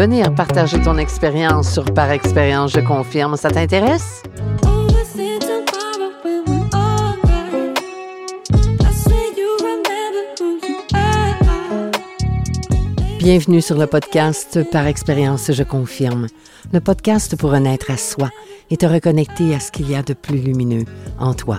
venir partager ton expérience sur Par expérience, je confirme. Ça t'intéresse? Bienvenue sur le podcast Par expérience, je confirme. Le podcast pour renaître à soi et te reconnecter à ce qu'il y a de plus lumineux en toi.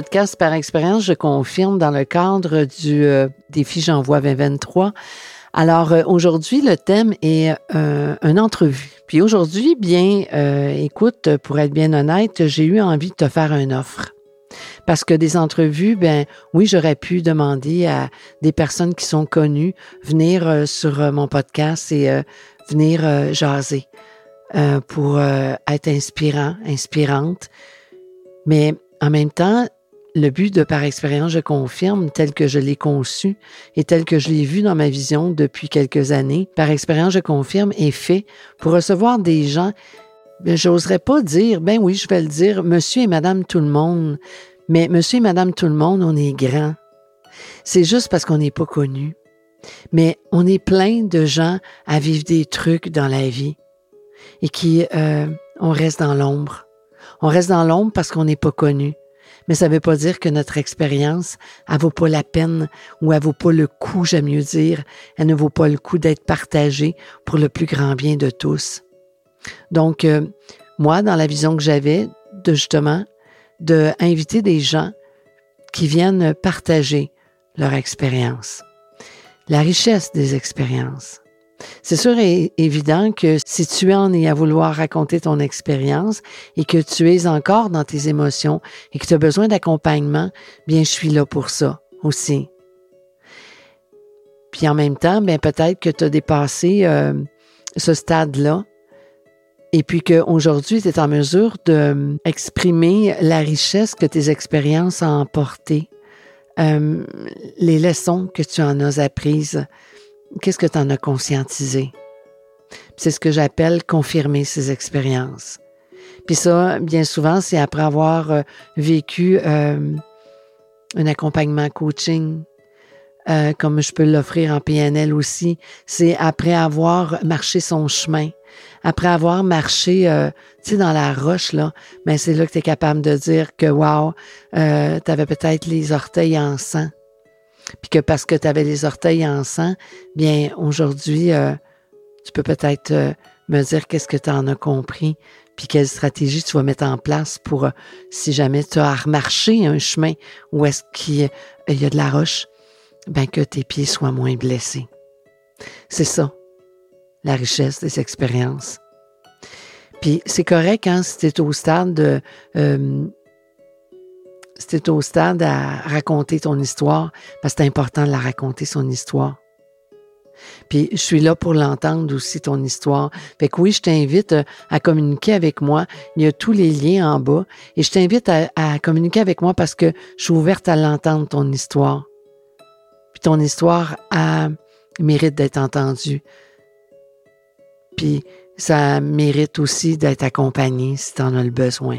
Podcast par expérience, je confirme dans le cadre du euh, défi J'envoie 2023. Alors euh, aujourd'hui, le thème est euh, une entrevue. Puis aujourd'hui, bien, écoute, pour être bien honnête, j'ai eu envie de te faire une offre. Parce que des entrevues, ben oui, j'aurais pu demander à des personnes qui sont connues venir sur mon podcast et venir jaser pour être inspirant, inspirante. Mais en même temps, le but de par expérience, je confirme, tel que je l'ai conçu et tel que je l'ai vu dans ma vision depuis quelques années, par expérience, je confirme, est fait pour recevoir des gens. Ben, j'oserais pas dire, ben oui, je vais le dire, monsieur et madame tout le monde. Mais monsieur et madame tout le monde, on est grand. C'est juste parce qu'on n'est pas connu. Mais on est plein de gens à vivre des trucs dans la vie et qui, euh, on reste dans l'ombre. On reste dans l'ombre parce qu'on n'est pas connu mais ça ne veut pas dire que notre expérience, elle vaut pas la peine ou elle vaut pas le coup, j'aime mieux dire, elle ne vaut pas le coup d'être partagée pour le plus grand bien de tous. Donc, euh, moi, dans la vision que j'avais, de justement, d'inviter des gens qui viennent partager leur expérience, la richesse des expériences. C'est sûr et évident que si tu en es à vouloir raconter ton expérience et que tu es encore dans tes émotions et que tu as besoin d'accompagnement, bien, je suis là pour ça aussi. Puis en même temps, bien, peut-être que tu as dépassé euh, ce stade-là et puis qu'aujourd'hui, tu es en mesure d'exprimer la richesse que tes expériences ont emporté, euh, les leçons que tu en as apprises, qu'est-ce que tu en as conscientisé? C'est ce que j'appelle confirmer ces expériences. Puis ça, bien souvent, c'est après avoir euh, vécu euh, un accompagnement coaching, euh, comme je peux l'offrir en PNL aussi. C'est après avoir marché son chemin, après avoir marché, tu sais, dans la roche, là, mais ben, c'est là que tu es capable de dire que, wow, tu avais peut-être les orteils en sang puis que parce que tu avais les orteils en sang, bien aujourd'hui, euh, tu peux peut-être euh, me dire qu'est-ce que tu en as compris, puis quelle stratégie tu vas mettre en place pour, euh, si jamais tu as remarché un chemin où est-ce qu'il y a de la roche, ben que tes pieds soient moins blessés. C'est ça, la richesse des expériences. Puis c'est correct hein, si tu es au stade de c'était au stade à raconter ton histoire, parce que c'est important de la raconter, son histoire. Puis je suis là pour l'entendre aussi, ton histoire. Fait que oui, je t'invite euh, à communiquer avec moi. Il y a tous les liens en bas. Et je t'invite à, communiquer avec moi parce que je suis ouverte à l'entendre, ton histoire. Puis ton histoire a, mérite d'être entendue. Puis ça mérite aussi d'être accompagné si tu en as le besoin.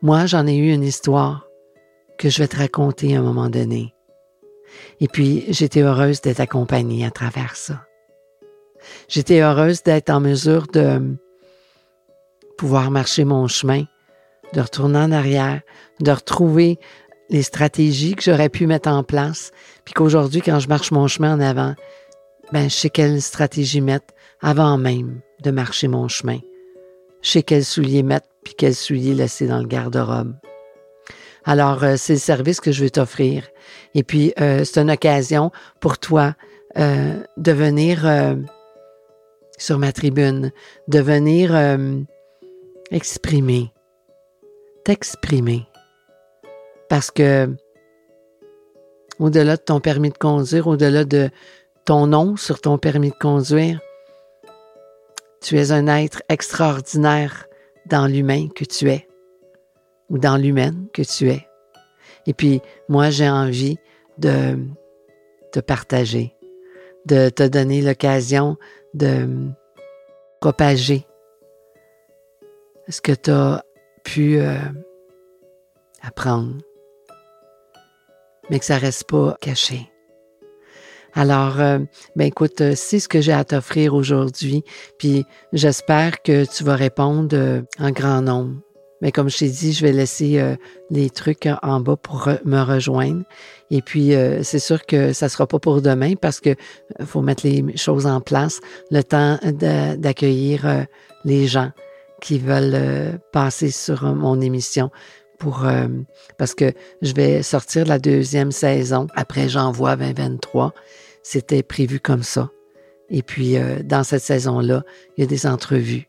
Moi, j'en ai eu une histoire que je vais te raconter à un moment donné. Et puis, j'étais heureuse d'être accompagnée à travers ça. J'étais heureuse d'être en mesure de pouvoir marcher mon chemin, de retourner en arrière, de retrouver les stratégies que j'aurais pu mettre en place, puis qu'aujourd'hui, quand je marche mon chemin en avant, ben, je sais quelle stratégie mettre avant même de marcher mon chemin. Je sais quel soulier mettre puis quel soulier laisser dans le garde-robe. Alors, euh, c'est le service que je vais t'offrir. Et puis, euh, c'est une occasion pour toi euh, de venir sur ma tribune, de venir exprimer, t'exprimer. Parce que au-delà de ton permis de conduire, au-delà de ton nom sur ton permis de conduire. Tu es un être extraordinaire dans l'humain que tu es ou dans l'humaine que tu es. Et puis, moi, j'ai envie de te partager, de te donner l'occasion de propager ce que tu as pu euh, apprendre, mais que ça reste pas caché. Alors, euh, ben écoute, euh, c'est ce que j'ai à t'offrir aujourd'hui, puis j'espère que tu vas répondre en grand nombre. Mais comme je t'ai dit, je vais laisser les trucs en bas pour me rejoindre. Et puis, c'est sûr que ça sera pas pour demain parce que faut mettre les choses en place, le temps d'accueillir les gens qui veulent euh, passer sur euh, mon émission pour euh, parce que je vais sortir la deuxième saison après J'envoie 2023. C'était prévu comme ça. Et puis dans cette saison-là, il y a des entrevues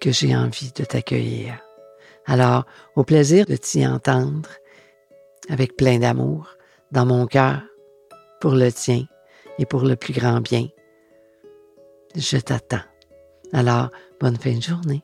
que j'ai envie de t'accueillir. Alors, au plaisir de t'y entendre avec plein d'amour dans mon cœur pour le tien et pour le plus grand bien. Je t'attends. Alors, bonne fin de journée.